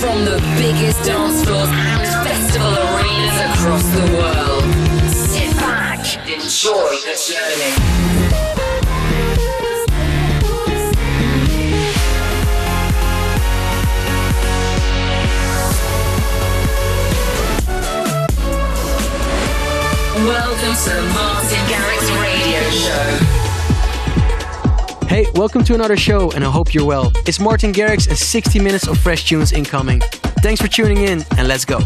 From the biggest dance floors and festival arenas across the world. Sit back, enjoy the journey. Welcome to Martin Garrix Radio Show. Hey, welcome to another show, and I hope you're well. It's Martin Garrix and 60 minutes of fresh tunes incoming. Thanks for tuning in, and let's go.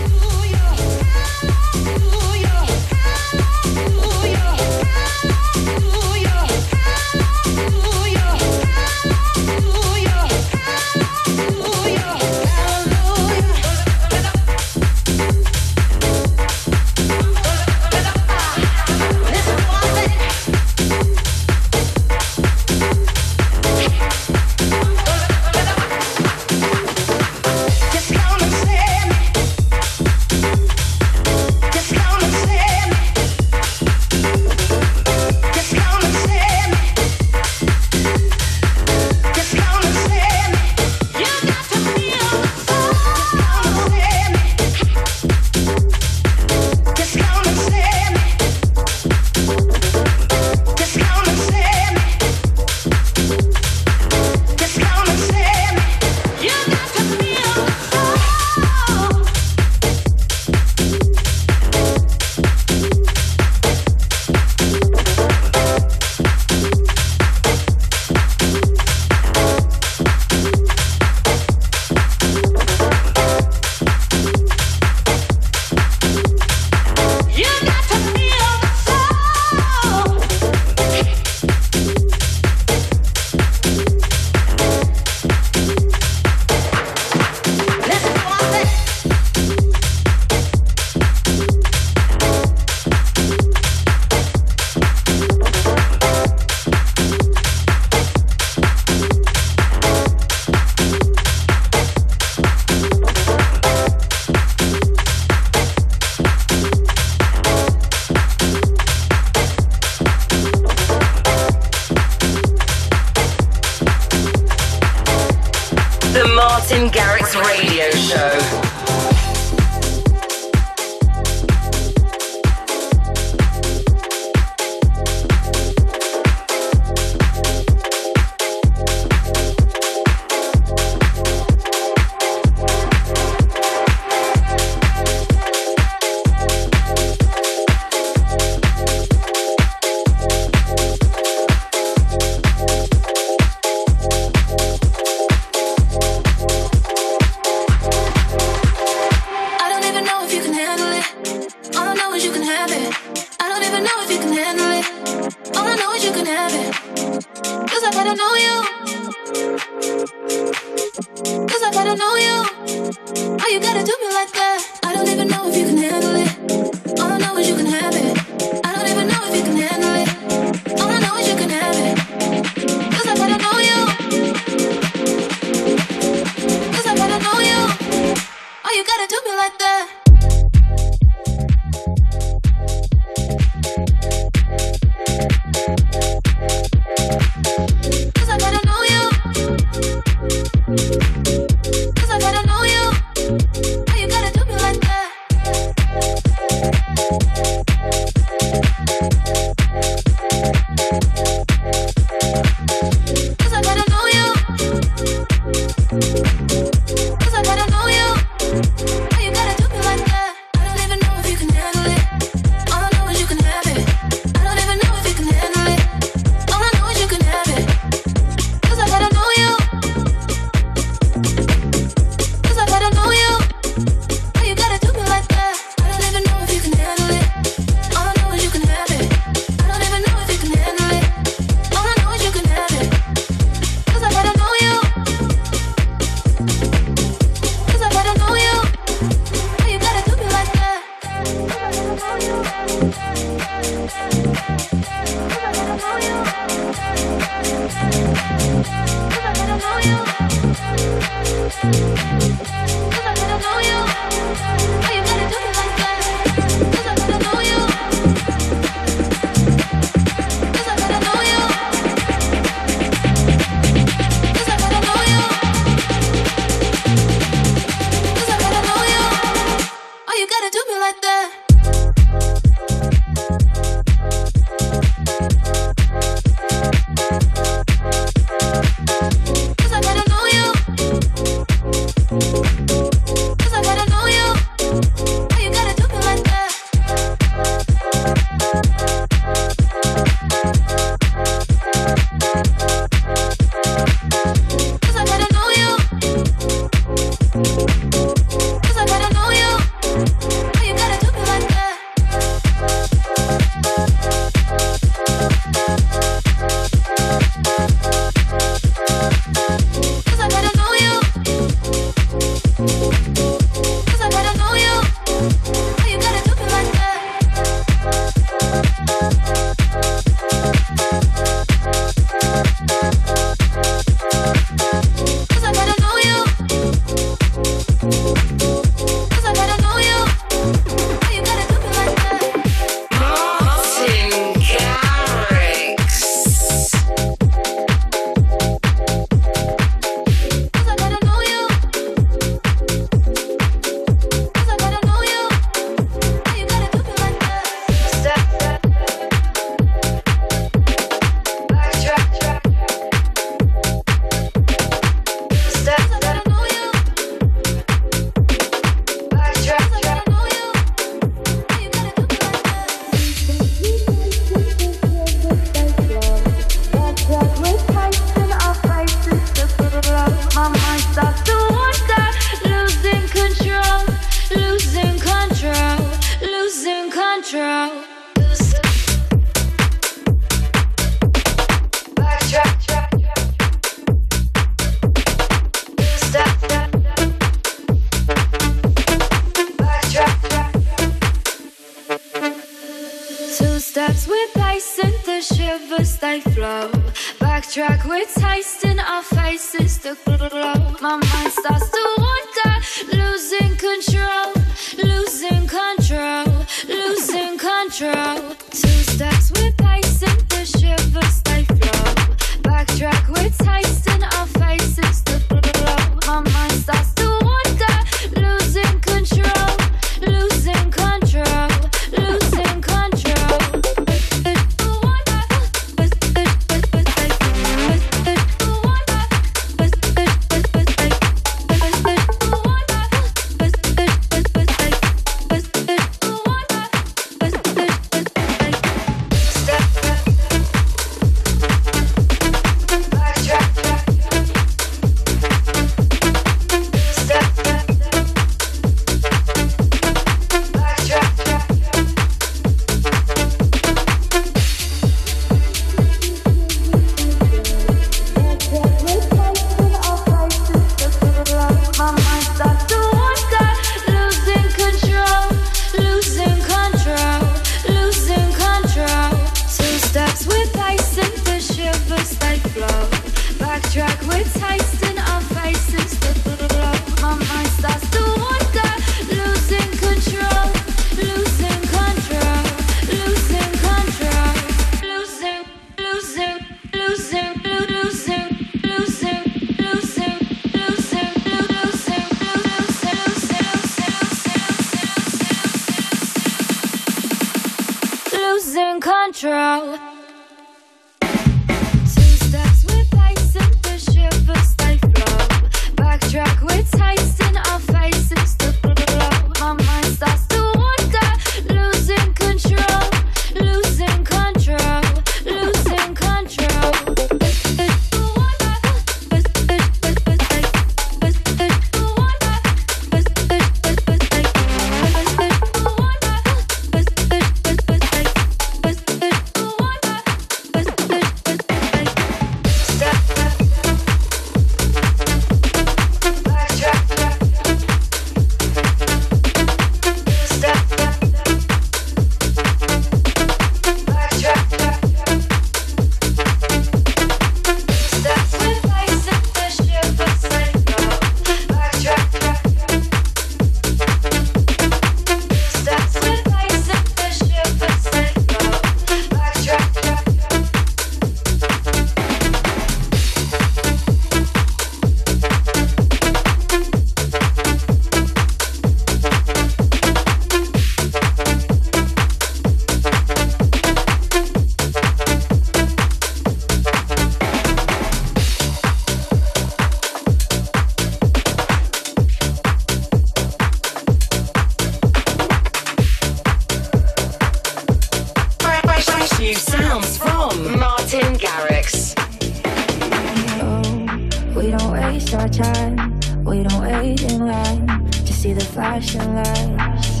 We don't waste our time, we don't wait in line to see the flashing lights.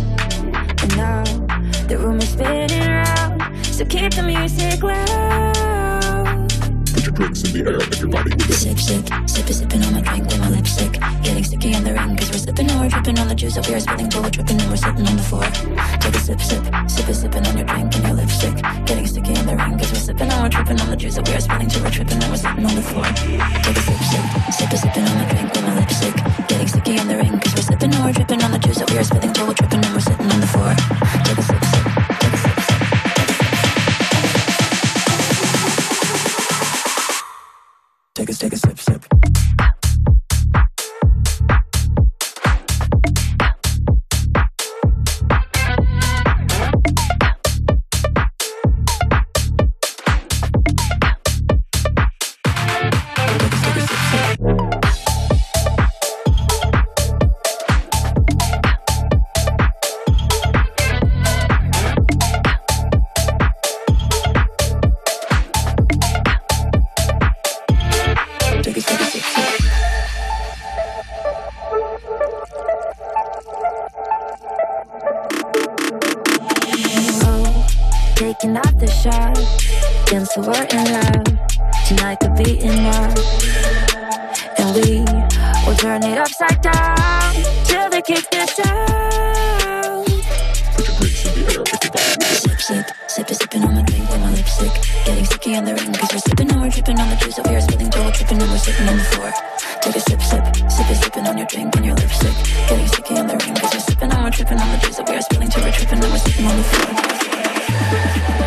And now the room is spinning round, so keep the music loud bricks in the air and your body with. Sip, sip, sip, sipping on my drink with my lipstick. Getting sticky in the ring, cause we're sipping or dripping on the juice up here. Spilling bullet tripping and we're sitting on the floor. Take a sip, sip, sip, sipping on your drink and your lipstick. Getting sticky in the ring, cause we're sipping or tripping on the juice up here. Spilling till we're tripping and we're sitting on the floor. Take a sip, sip, sip, sipping on my drink with my lipstick. Getting sticky in the ring, cause we're sipping or dripping on the juice up here. Spilling till we're tripping and we're sitting on the floor. Take a sip. tripping on the days that we are spilling to retrieving. we're sitting on the floor.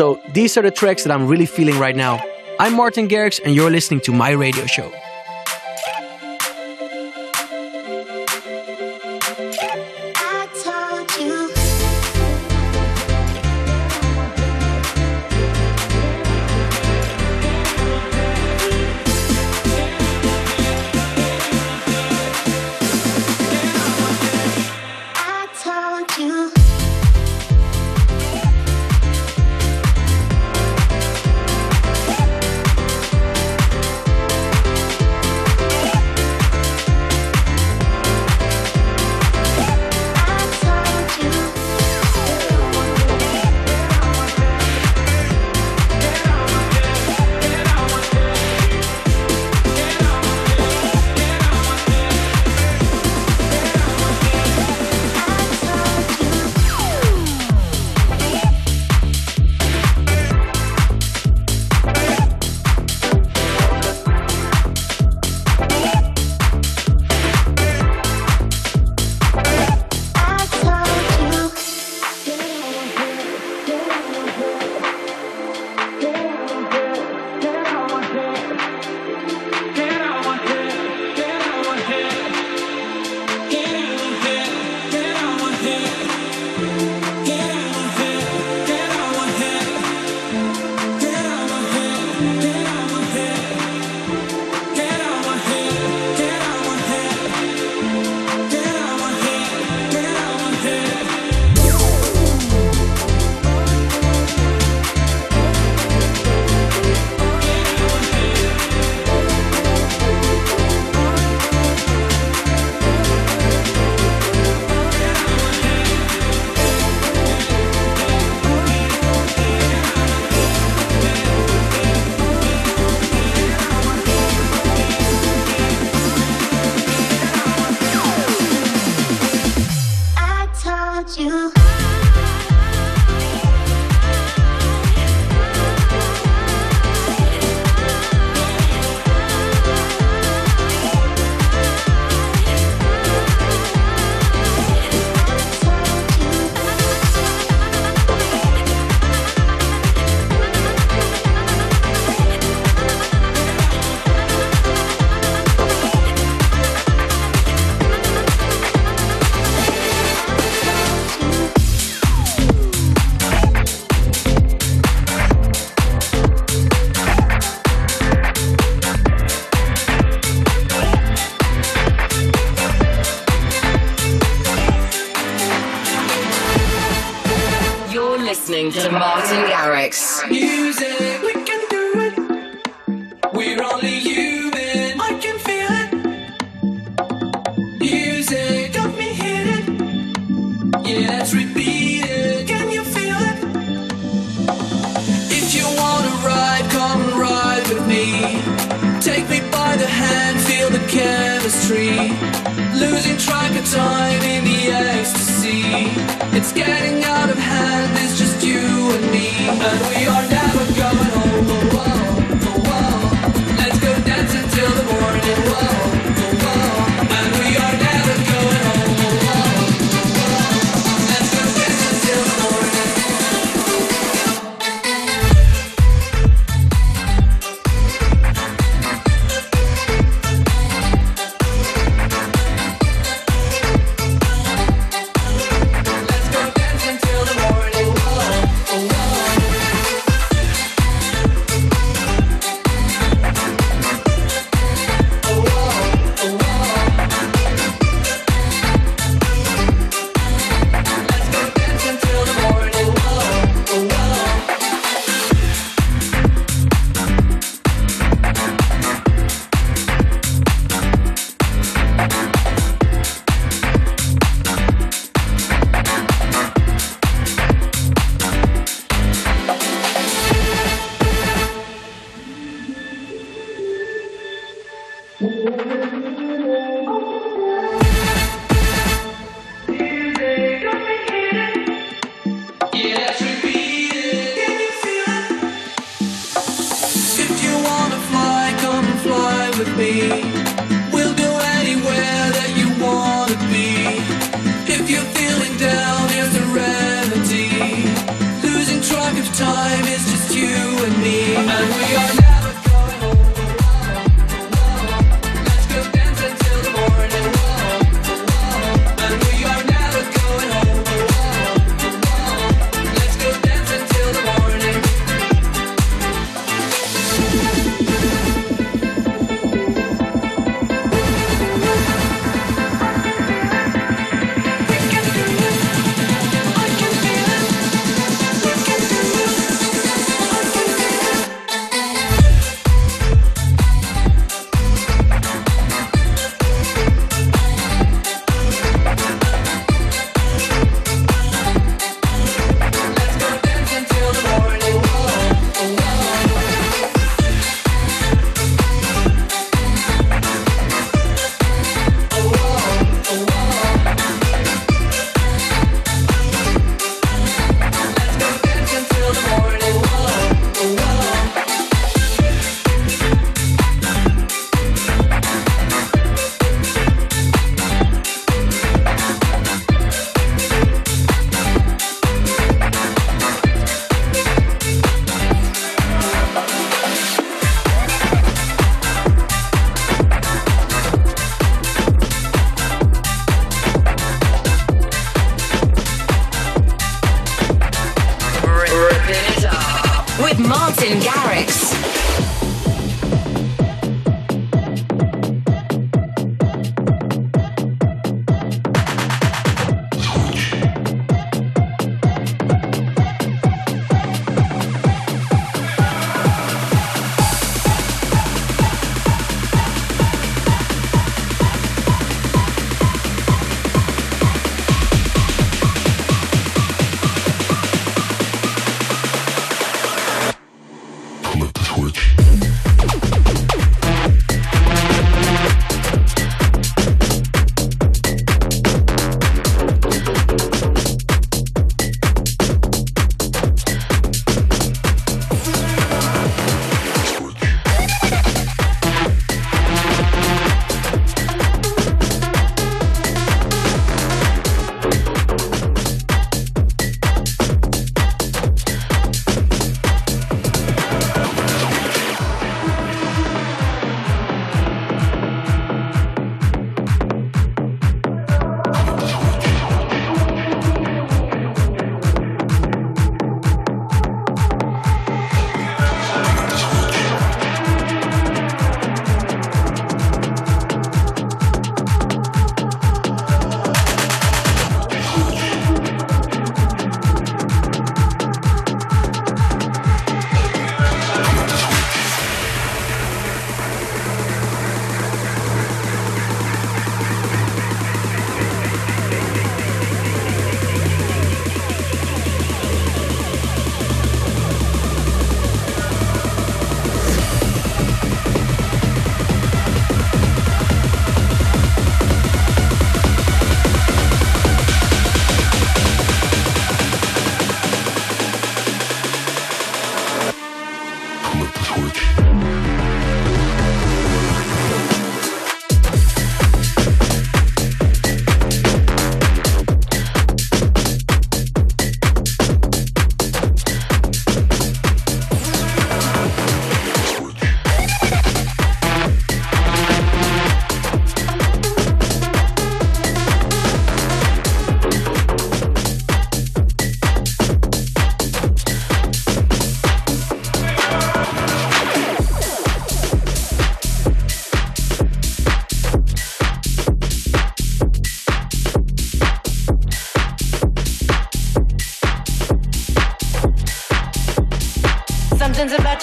So these are the tracks that I'm really feeling right now. I'm Martin Garrix, and you're listening to my radio show.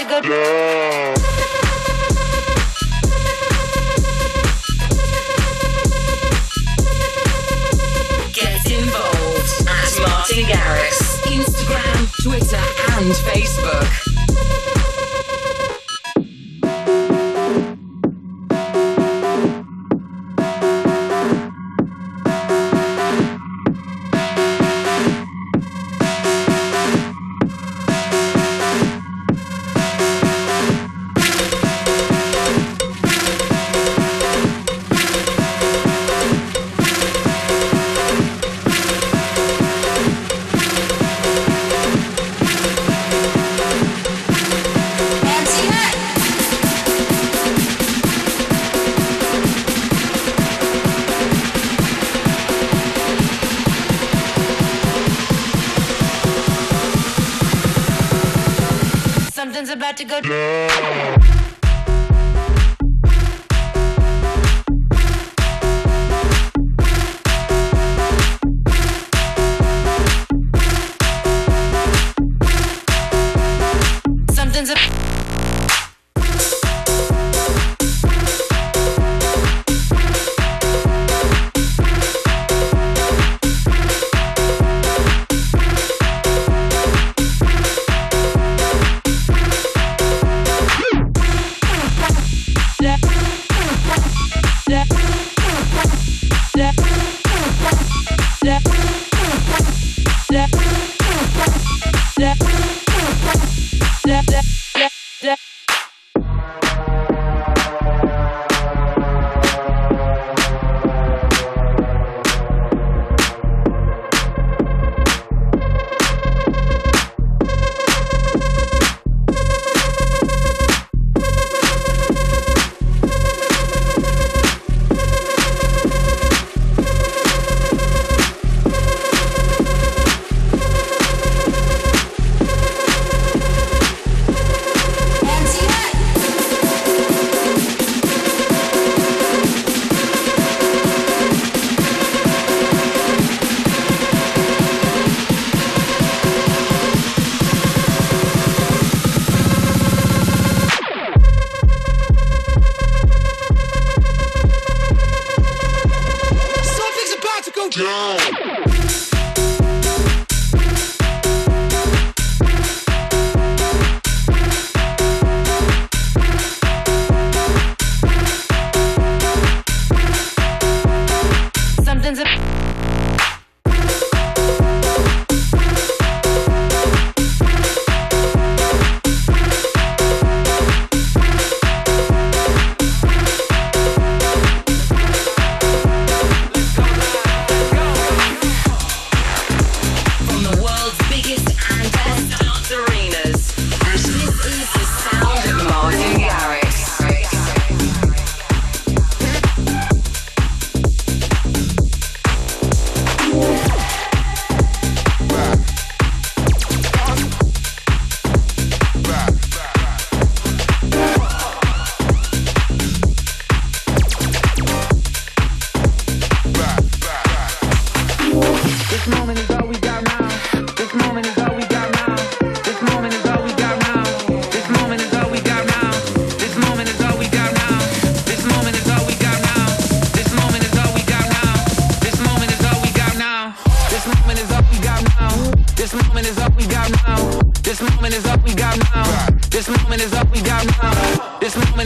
Get involved at Martin Garrix. Instagram, Twitter, and Facebook.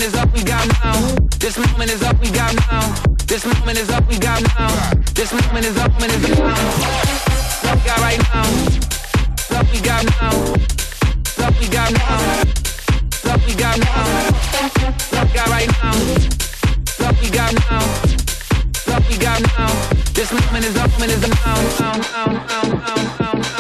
moment is up. we got now. This moment is up. we got now. This moment is up. we got now. This moment is all we got now. Love we got right now. Love we got now. Love we got now. Love we got now. Love we got right now. Love we got now. Love we got now. This moment is all we got now.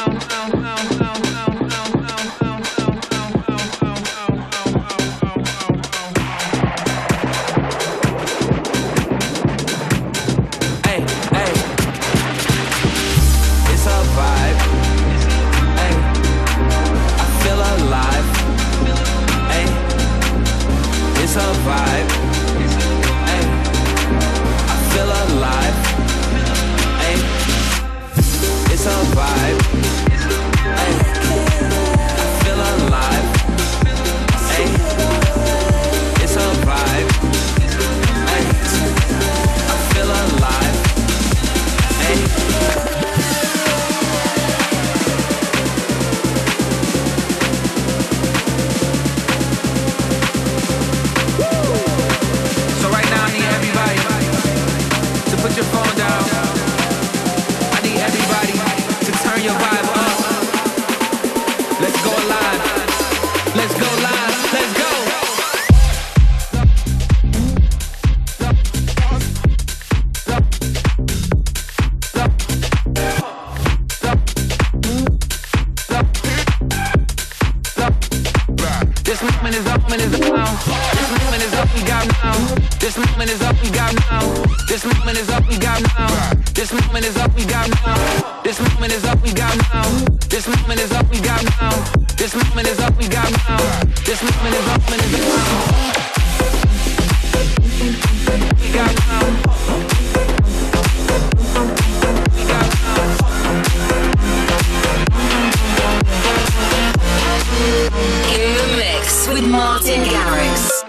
This moment is up we got now. This moment is up we got now. This moment is up we got now. This moment is up we got now. This moment is up we got now. This moment is up we got now. This moment is up and is now. We got now. In the mix with Martin Garrix.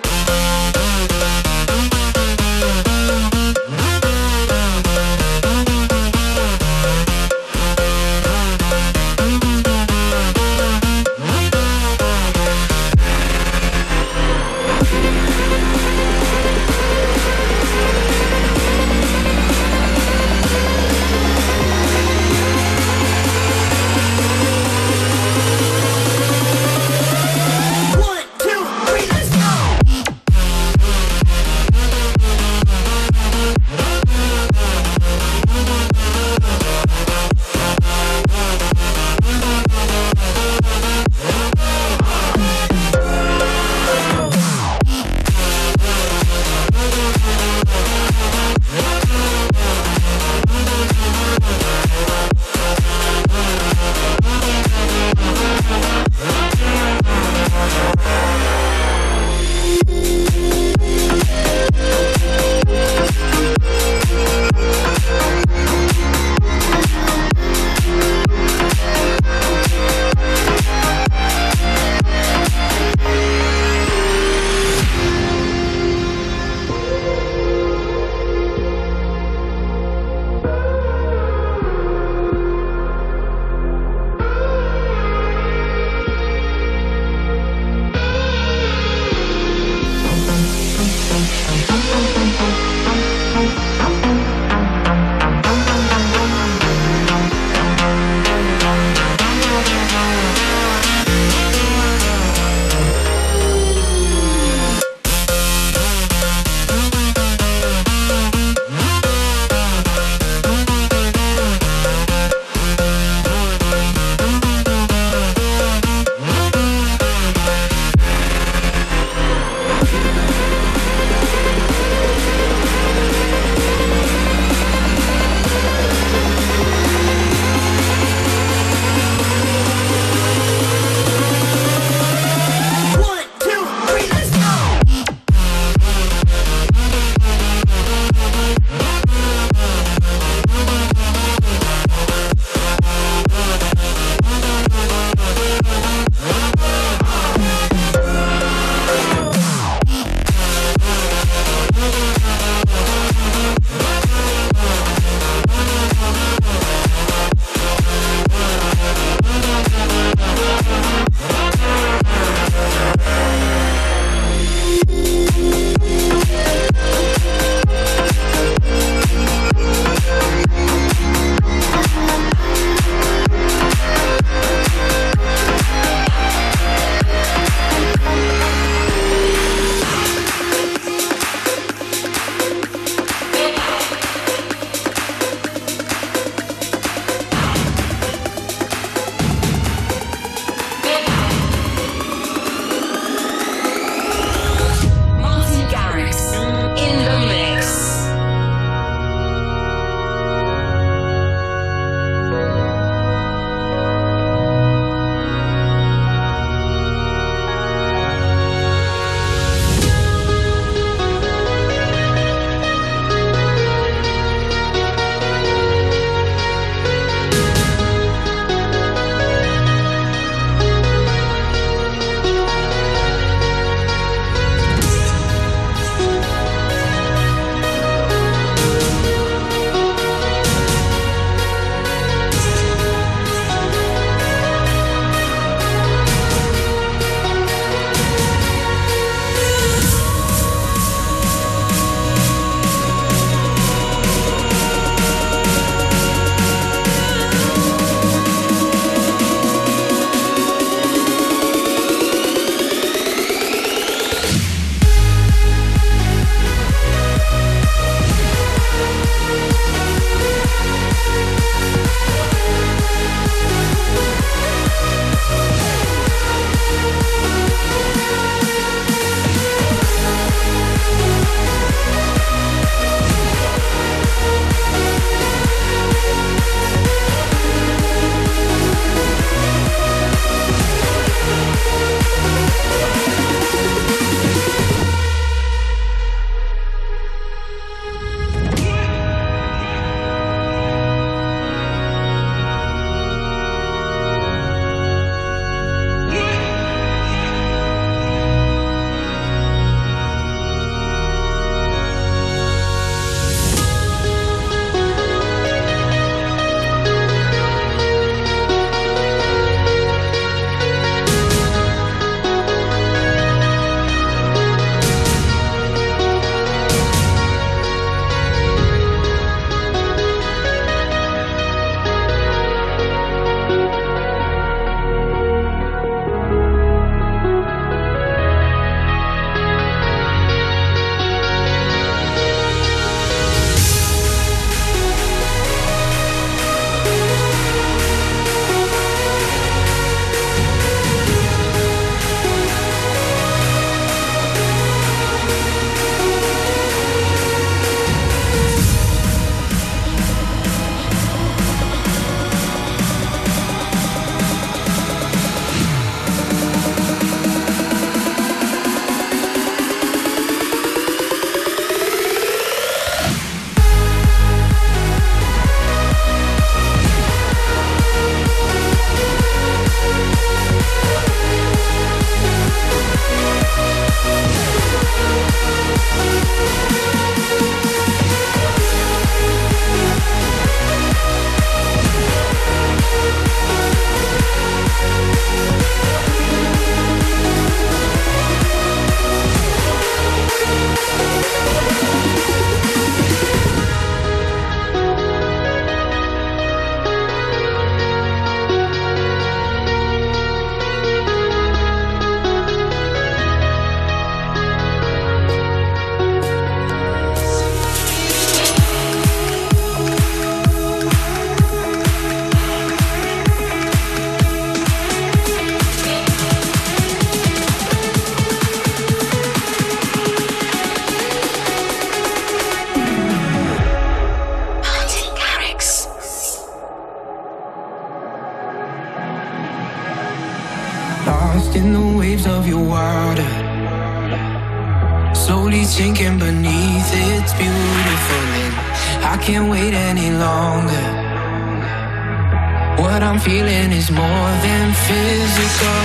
Is more than physical.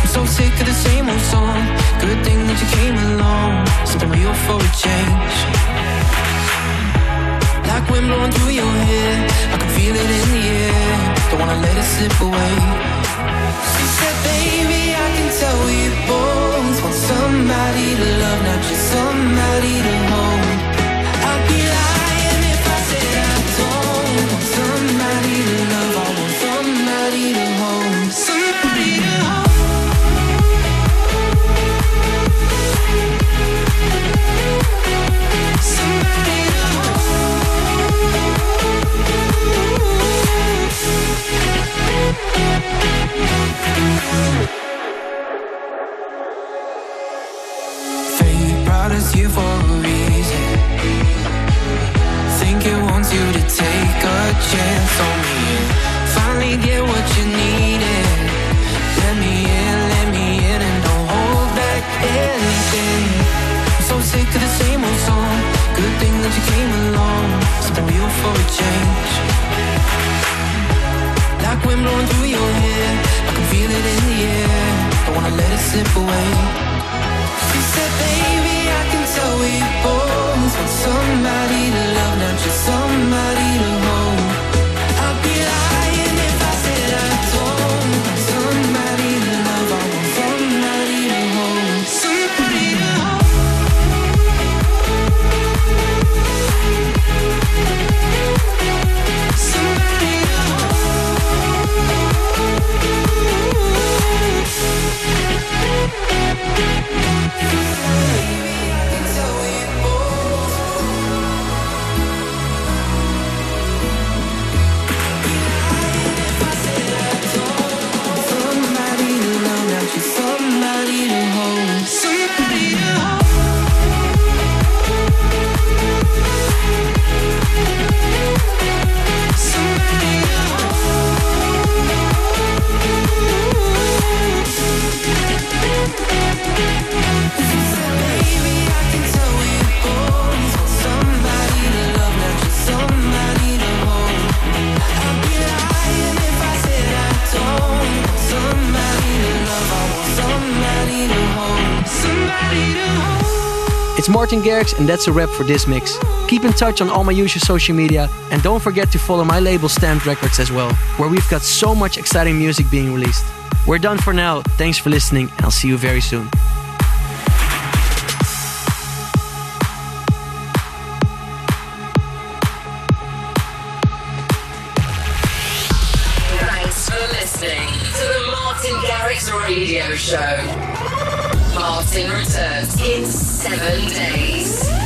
I'm so sick of the same old song. Good thing that you came along. Something real for a change. Like wind blowing through your hair. I can feel it in the air. Don't wanna let it slip away. She said, baby, I can tell we both want somebody to love, not just somebody to hold. I'd be lying here for a reason. Think it wants you to take a chance on me and finally get what you needed. Let me in, let me in, and don't hold back anything. I'm so sick of the same old song. Good thing that you came along. Something real for a change. Like wind blowing through your hair. I can feel it in the air. Don't wanna let it slip away. Martin Garrix, and that's a wrap for this mix. Keep in touch on all my usual social media, and don't forget to follow my label Stamped Records as well, where we've got so much exciting music being released. We're done for now. Thanks for listening, and I'll see you very soon. Thanks for listening to the Martin Garrix Radio Show. Martin returns in seven days.